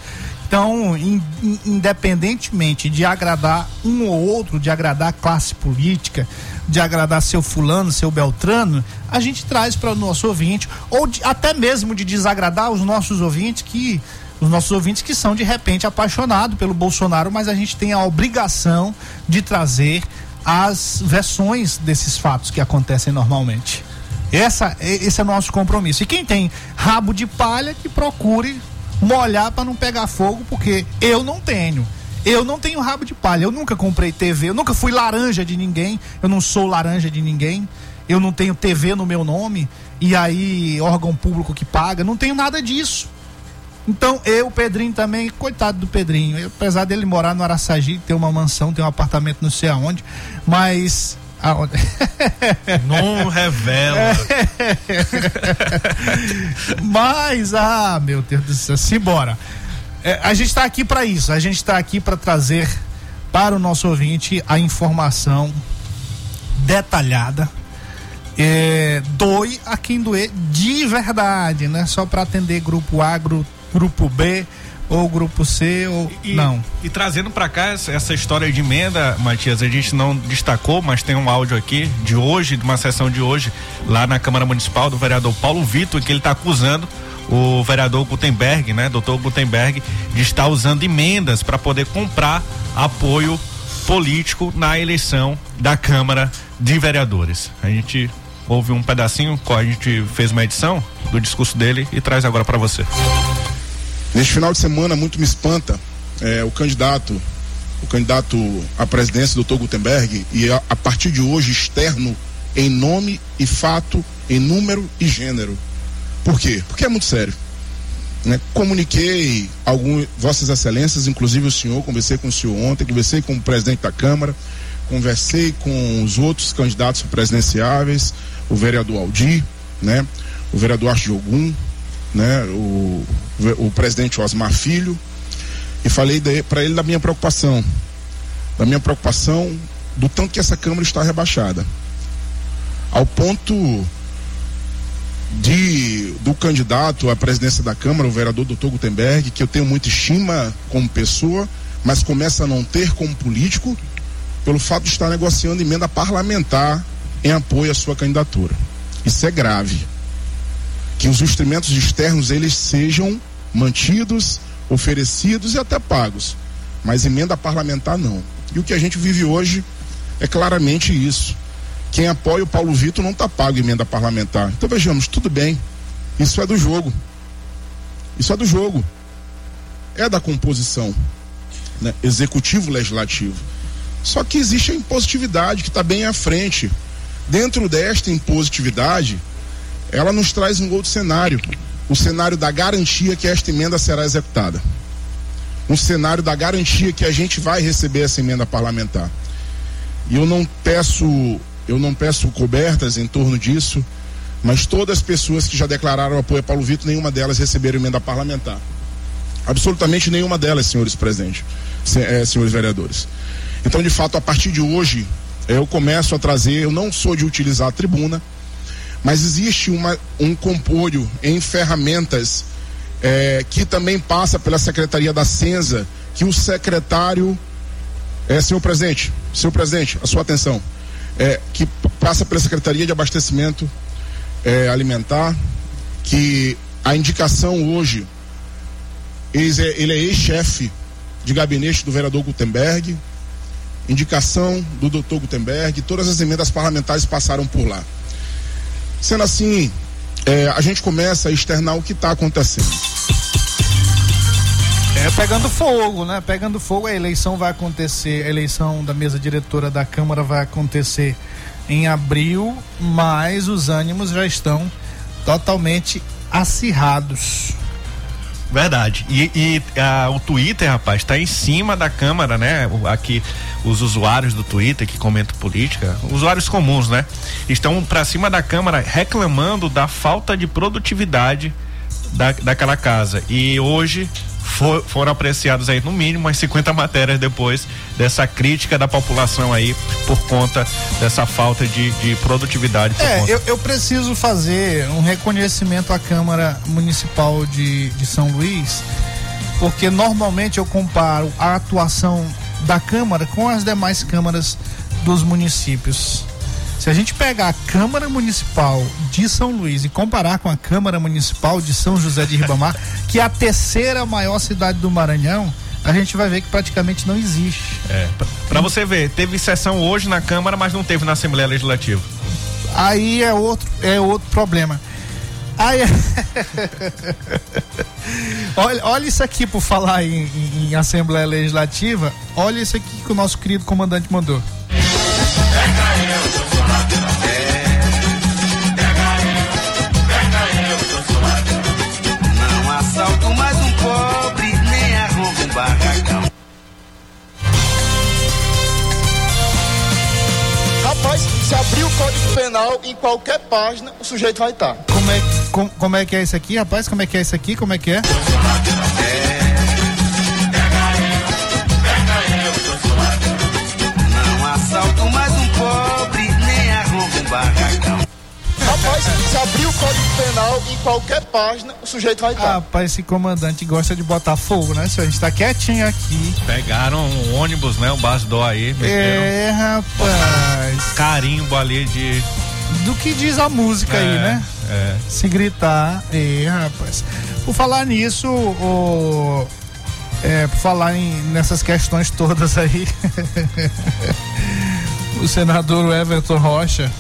Então, in- in- independentemente de agradar um ou outro, de agradar a classe política, de agradar seu fulano, seu beltrano, a gente traz para o nosso ouvinte, ou de- até mesmo de desagradar os nossos ouvintes que os nossos ouvintes que são de repente apaixonados pelo Bolsonaro, mas a gente tem a obrigação de trazer as versões desses fatos que acontecem normalmente. Essa, esse é o nosso compromisso. E quem tem rabo de palha que procure molhar para não pegar fogo, porque eu não tenho. Eu não tenho rabo de palha, eu nunca comprei TV, eu nunca fui laranja de ninguém, eu não sou laranja de ninguém, eu não tenho TV no meu nome, e aí órgão público que paga, não tenho nada disso. Então, eu, Pedrinho também, coitado do Pedrinho, eu, apesar dele morar no Araçagi, ter uma mansão, ter um apartamento não sei aonde, mas? Não revela. Mas, ah, meu Deus do céu, simbora. É, a gente está aqui para isso, a gente está aqui para trazer para o nosso ouvinte a informação detalhada. É, doe a quem doer de verdade, né? Só para atender grupo A, grupo, grupo B ou grupo C ou e, não. E trazendo para cá essa, essa, história de emenda, Matias, a gente não destacou, mas tem um áudio aqui de hoje, de uma sessão de hoje, lá na Câmara Municipal do vereador Paulo Vitor, que ele está acusando o vereador Gutenberg, né, doutor Gutenberg, de estar usando emendas para poder comprar apoio político na eleição da Câmara de Vereadores. A gente ouve um pedacinho, a gente fez uma edição do discurso dele e traz agora para você. Neste final de semana, muito me espanta é, o candidato, o candidato à presidência, doutor Gutenberg, e a, a, partir de hoje externo em nome e fato, em número e gênero. Por quê? Porque é muito sério. Né? Comuniquei algumas vossas excelências, inclusive o senhor, conversei com o senhor ontem, conversei com o presidente da Câmara, conversei com os outros candidatos presidenciáveis, o vereador Aldir, né? O vereador Archogum, né? O, o presidente Osmar Filho, e falei para ele da minha preocupação, da minha preocupação do tanto que essa Câmara está rebaixada. Ao ponto de do candidato à presidência da Câmara, o vereador Dr. Gutenberg, que eu tenho muita estima como pessoa, mas começa a não ter como político, pelo fato de estar negociando emenda parlamentar em apoio à sua candidatura. Isso é grave que os instrumentos externos eles sejam mantidos, oferecidos e até pagos, mas emenda parlamentar não. E o que a gente vive hoje é claramente isso. Quem apoia o Paulo Vitor não está pago emenda parlamentar. Então vejamos, tudo bem. Isso é do jogo. Isso é do jogo. É da composição né? executivo legislativo. Só que existe a impositividade que está bem à frente. Dentro desta impositividade, ela nos traz um outro cenário, o cenário da garantia que esta emenda será executada. Um cenário da garantia que a gente vai receber essa emenda parlamentar. E eu não peço, eu não peço cobertas em torno disso, mas todas as pessoas que já declararam apoio a Paulo Vitor, nenhuma delas receberam emenda parlamentar. Absolutamente nenhuma delas, senhores presidentes, eh, senhores vereadores. Então, de fato, a partir de hoje, eu começo a trazer, eu não sou de utilizar a tribuna, mas existe uma, um compolho em ferramentas é, que também passa pela Secretaria da Censa, que o secretário, é, senhor presidente, senhor presidente, a sua atenção, é, que passa pela Secretaria de Abastecimento é, Alimentar, que a indicação hoje, ele é ex-chefe de gabinete do vereador Gutenberg, indicação do doutor Gutenberg, todas as emendas parlamentares passaram por lá. Sendo assim, é, a gente começa a externar o que está acontecendo. É pegando fogo, né? Pegando fogo, a eleição vai acontecer, a eleição da mesa diretora da Câmara vai acontecer em abril, mas os ânimos já estão totalmente acirrados. Verdade. E, e a, o Twitter, rapaz, está em cima da Câmara, né? Aqui, os usuários do Twitter que comentam política, usuários comuns, né? Estão para cima da Câmara reclamando da falta de produtividade da, daquela casa. E hoje for, foram apreciados aí no mínimo umas 50 matérias depois dessa crítica da população aí por conta dessa falta de, de produtividade. É, eu, eu, preciso fazer um reconhecimento à Câmara Municipal de, de São Luís, porque normalmente eu comparo a atuação da Câmara com as demais câmaras dos municípios. Se a gente pegar a Câmara Municipal de São Luís e comparar com a Câmara Municipal de São José de Ribamar, que é a terceira maior cidade do Maranhão, a gente vai ver que praticamente não existe. É. Para você ver, teve sessão hoje na Câmara, mas não teve na Assembleia Legislativa. Aí é outro, é outro problema. Ai, é. olha, olha isso aqui por falar em, em, em Assembleia Legislativa. Olha isso aqui que o nosso querido comandante mandou. Não se abrir o Código Penal em qualquer página, o sujeito vai estar. Como é, com- como é que é isso aqui, rapaz? Como é que é isso aqui? Como é que é? Não se abrir o Código Penal em qualquer página, o sujeito vai estar. Rapaz, esse comandante gosta de botar fogo, né, senhor? A gente tá quietinho aqui. Pegaram um ônibus, né? O Basdó aí, meteram É, rapaz. carimbo ali de. Do que diz a música aí, É, né? É. Se gritar. É, rapaz. Por falar nisso, o. É, por falar em, nessas questões todas aí. o senador Everton Rocha,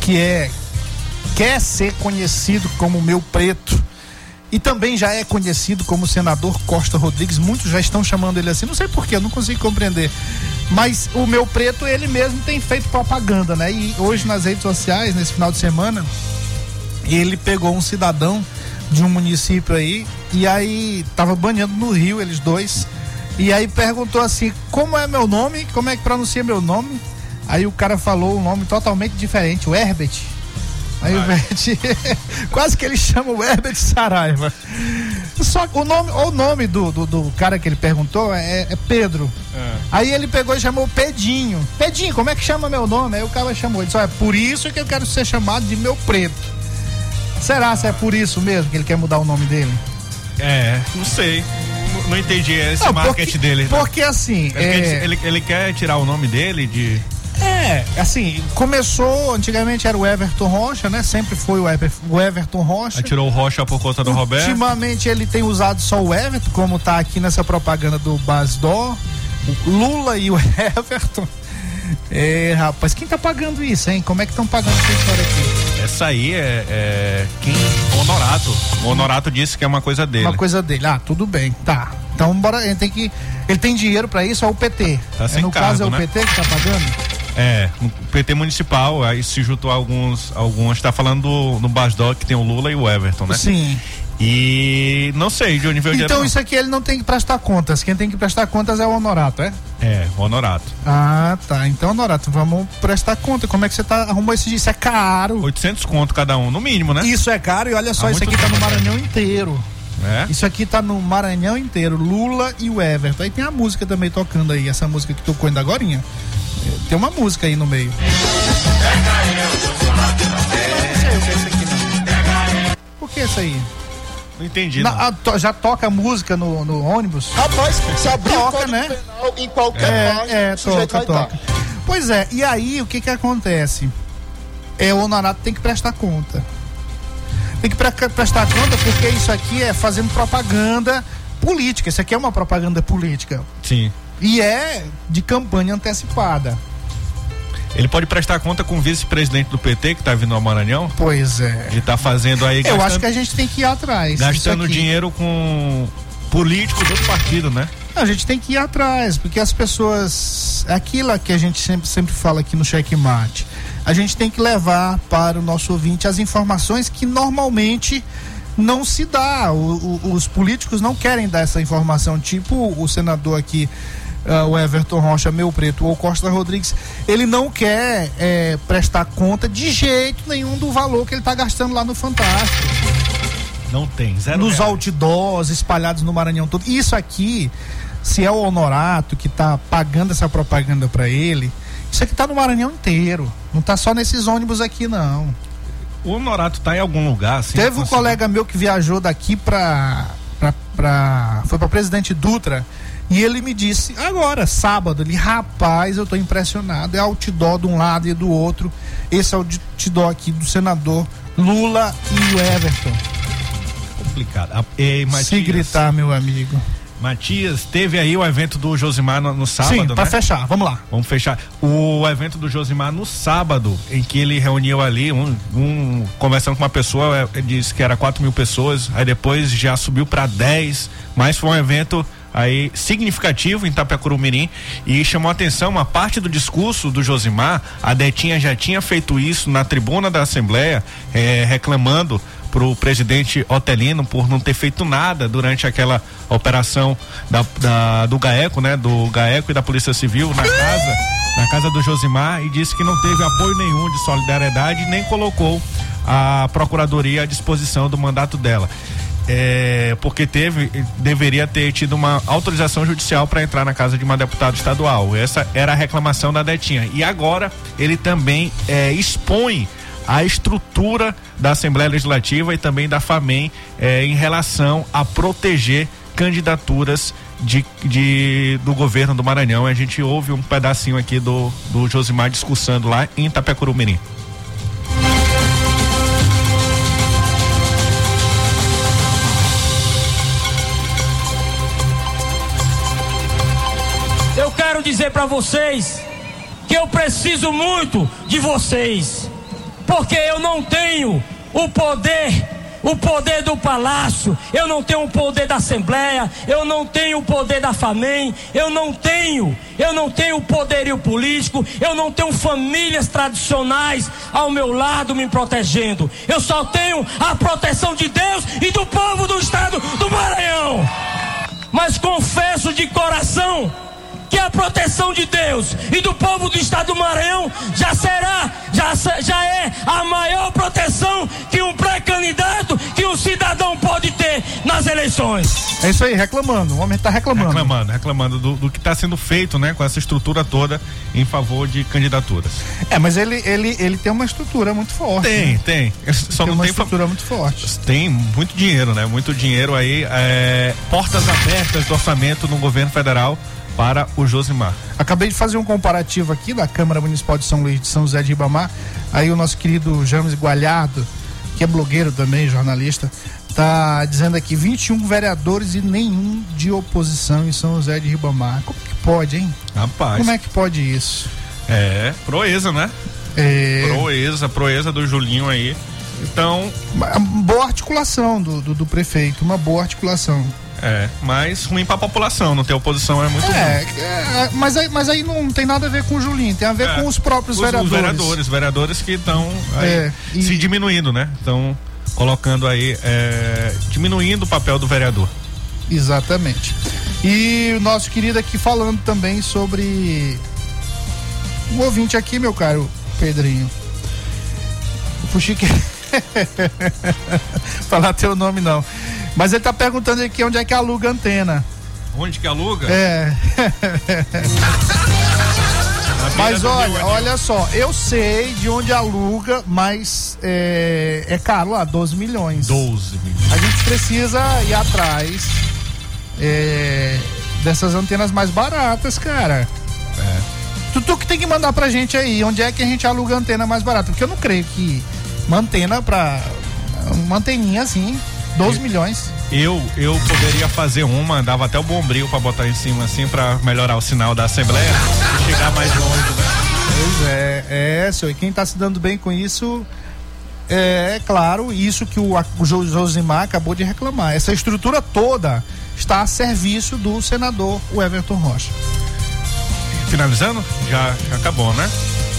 que é. Quer ser conhecido como meu preto. E também já é conhecido como senador Costa Rodrigues. Muitos já estão chamando ele assim. Não sei porquê, eu não consigo compreender. Mas o meu preto, ele mesmo tem feito propaganda, né? E hoje nas redes sociais, nesse final de semana, ele pegou um cidadão de um município aí e aí tava banhando no rio eles dois e aí perguntou assim como é meu nome como é que pronuncia meu nome aí o cara falou um nome totalmente diferente o Herbert aí o Herbert quase que ele chama o Herbert Saraiva só que o nome o nome do, do, do cara que ele perguntou é, é Pedro Aí ele pegou e chamou Pedinho. Pedinho, como é que chama meu nome? Aí o cara chamou. Ele disse: "Ó, é por isso que eu quero ser chamado de meu preto. Será se é por isso mesmo que ele quer mudar o nome dele? É, não sei. Não, não entendi esse Não, marketing porque- dele. né? Porque assim. Ele, é, quer, ele, ele quer tirar o nome dele de. É, assim, começou, antigamente era o Everton Rocha, né? Sempre foi o, Ever- o Everton Rocha. Atirou o Rocha por conta do Roberto. Ultimamente ele tem usado só o Everton, como tá aqui nessa propaganda do Basdó, o Lula e o Everton. É, rapaz, quem tá pagando isso, hein? Como é que estão pagando essa história aqui? Essa aí é, é quem o Honorato. O Honorato disse que é uma coisa dele. Uma coisa dele. Ah, tudo bem. Tá. Então bora, ele tem que. Ele tem dinheiro pra isso, é o PT. Tá é, no caso é o cargo, né? PT que tá pagando? É, no PT municipal, aí se juntou alguns, alguns, tá falando do, do Basdó que tem o Lula e o Everton, né? Sim. E não sei de onde veio o. Então não. isso aqui ele não tem que prestar contas. Quem tem que prestar contas é o Honorato, é? É, o Honorato. Ah, tá. Então, Honorato, vamos prestar conta. Como é que você tá arrumou esse Isso é caro. 800 conto cada um, no mínimo, né? Isso é caro e olha só, Há isso muito aqui tá no. Maranhão inteiro. É? Isso aqui tá no Maranhão inteiro. Lula e o Everton. Aí tem a música também tocando aí, essa música que tocou ainda agorinha. Tem uma música aí no meio. Por que isso aí? Não entendi. Na- não. ah, to- já toca música no, no ônibus? Rapaz, se abrir o Toca, Código né? Penal em qualquer página, É, é, toca, vai toca. Pois é, e aí o que que acontece? É, o honorato tem que prestar conta. Tem que pre- prestar conta porque isso aqui é fazendo propaganda política. Isso aqui é uma propaganda política. Sim. E é de campanha antecipada. Ele pode prestar conta com o vice-presidente do PT que tá vindo ao Maranhão. Pois é. Ele tá fazendo aí. Eu acho que a gente tem que ir atrás. Gastando dinheiro com político do partido, né? A gente tem que ir atrás, porque as pessoas. Aquilo que a gente sempre, sempre fala aqui no checkmate. A gente tem que levar para o nosso ouvinte as informações que normalmente não se dá. O- o- os políticos não querem dar essa informação. Tipo o senador aqui, ah, o Everton Rocha, meu preto, ou Costa Rodrigues, ele não quer eh, prestar conta de jeito nenhum do valor que ele está gastando lá no Fantástico Não tem, zero nos reais. outdoors espalhados no Maranhão todo. Isso aqui, se é o Honorato que tá pagando essa propaganda para ele, isso aqui tá no Maranhão inteiro. Não tá só nesses ônibus aqui, não. O Honorato tá em algum lugar, assim. Teve um colega meu que viajou daqui pra. pra, pra foi pra Presidente Dutra. E ele me disse, agora, sábado, ele, rapaz, eu tô impressionado. É outdoor de um lado e do outro. Esse é outdoor aqui do senador Lula e o Everton. complicado. A- Ei, Se Matias, gritar, meu amigo. Matias, teve aí o evento do Josimar no, no sábado, Sim, pra né? fechar, vamos lá. Vamos fechar. O evento do Josimar no sábado, em que ele reuniu ali, um, um conversando com uma pessoa, é, disse que era 4 mil pessoas, aí depois já subiu para 10, mas foi um evento aí significativo em Itapecuru-Mirim e chamou atenção uma parte do discurso do Josimar, a Detinha já tinha feito isso na tribuna da Assembleia, eh, reclamando pro presidente Otelino por não ter feito nada durante aquela operação da, da- do GAECO, né? Do GAECO e da Polícia Civil na casa, na casa do Josimar e disse que não teve apoio nenhum de solidariedade nem colocou a procuradoria à disposição do mandato dela. É, porque teve, deveria ter tido uma autorização judicial para entrar na casa de uma deputada estadual. Essa era a reclamação da Detinha. E agora ele também é, expõe a estrutura da Assembleia Legislativa e também da FAMEM eh, em relação a proteger candidaturas de, de- do governo do Maranhão. A gente ouve um pedacinho aqui do, do Josimar discursando lá em Itapecuru-Mirim. Quero dizer para vocês que eu preciso muito de vocês, porque eu não tenho o poder, o poder do palácio, eu não tenho o poder da Assembleia, eu não tenho o poder da FAMEM, eu não tenho, eu não tenho o poderio político, eu não tenho famílias tradicionais ao meu lado me protegendo. Eu só tenho a proteção de Deus e do povo do estado do Maranhão. Mas confesso de coração que a proteção de Deus e do povo do estado do Maranhão já será, já, já é a maior proteção que um pré-candidato, que um cidadão pode ter nas eleições. É isso aí, reclamando. O homem tá reclamando. Reclamando, reclamando do, do que está sendo feito, né, com essa estrutura toda em favor de candidaturas. É, mas ele, ele, ele tem uma estrutura muito forte. Tem, né? tem. Só tem não uma tem fa- estrutura muito forte. Tem muito dinheiro, né? Muito dinheiro aí, é, portas abertas do orçamento no governo federal para o Josimar. Acabei de fazer um comparativo aqui da Câmara Municipal de São Luís de São José de Ribamar. Aí o nosso querido James Gualhardo, que é blogueiro também, jornalista, tá dizendo aqui 21 vereadores e nenhum de oposição em São José de Ribamar. Como que pode, hein? Rapaz. Como é que pode isso? É, proeza, né? É... Proeza, proeza do Julinho aí. Então, Uma boa articulação do, do, do prefeito, uma boa articulação. é, mas ruim pra população, não ter oposição é muito ruim. É, é, mas, aí, mas aí não tem nada a ver com o Julinho, tem a ver É. com os próprios Os- vereadores. Os vereadores, vereadores que estão É, e- se diminuindo, né? Estão colocando aí, é, diminuindo o papel do vereador. Exatamente. E o nosso querido aqui falando também sobre um ouvinte aqui, meu caro Pedrinho. O Fuxique. Falar teu nome não. Mas ele tá perguntando aqui onde é que aluga a antena. Onde que aluga? É. Mas olha, olha só, eu sei de onde aluga, mas é, é caro lá, 12 milhões. 12 milhões. A gente precisa ir atrás é, dessas antenas mais baratas, cara. É. Tu, tu que tem que mandar pra gente aí, onde é que a gente aluga antena mais barata? Porque eu não creio que uma antena pra. Uma anteninha assim, 12 milhões. Eu, eu poderia fazer uma, dava até o bombril pra botar em cima assim, pra melhorar o sinal da Assembleia e chegar mais longe, né? Pois é, é, senhor. E quem tá se dando bem com isso é, é claro, isso que o, o Jo- Josimar acabou de reclamar. Essa estrutura toda está a serviço do senador Everton Rocha. Finalizando? Já, já acabou, né?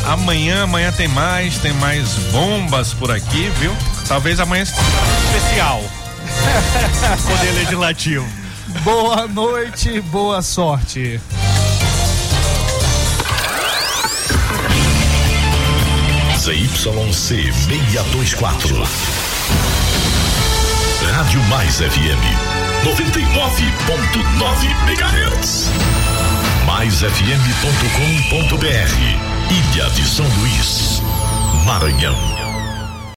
Amanhã, amanhã tem mais, tem mais bombas por aqui, viu? Talvez amanhã seja especial. Poder Legislativo. Boa noite, boa sorte. ZYC 624. Rádio Mais FM 99.9 MHz. MaisFM.com.br Ilha de São Luís, Maranhão.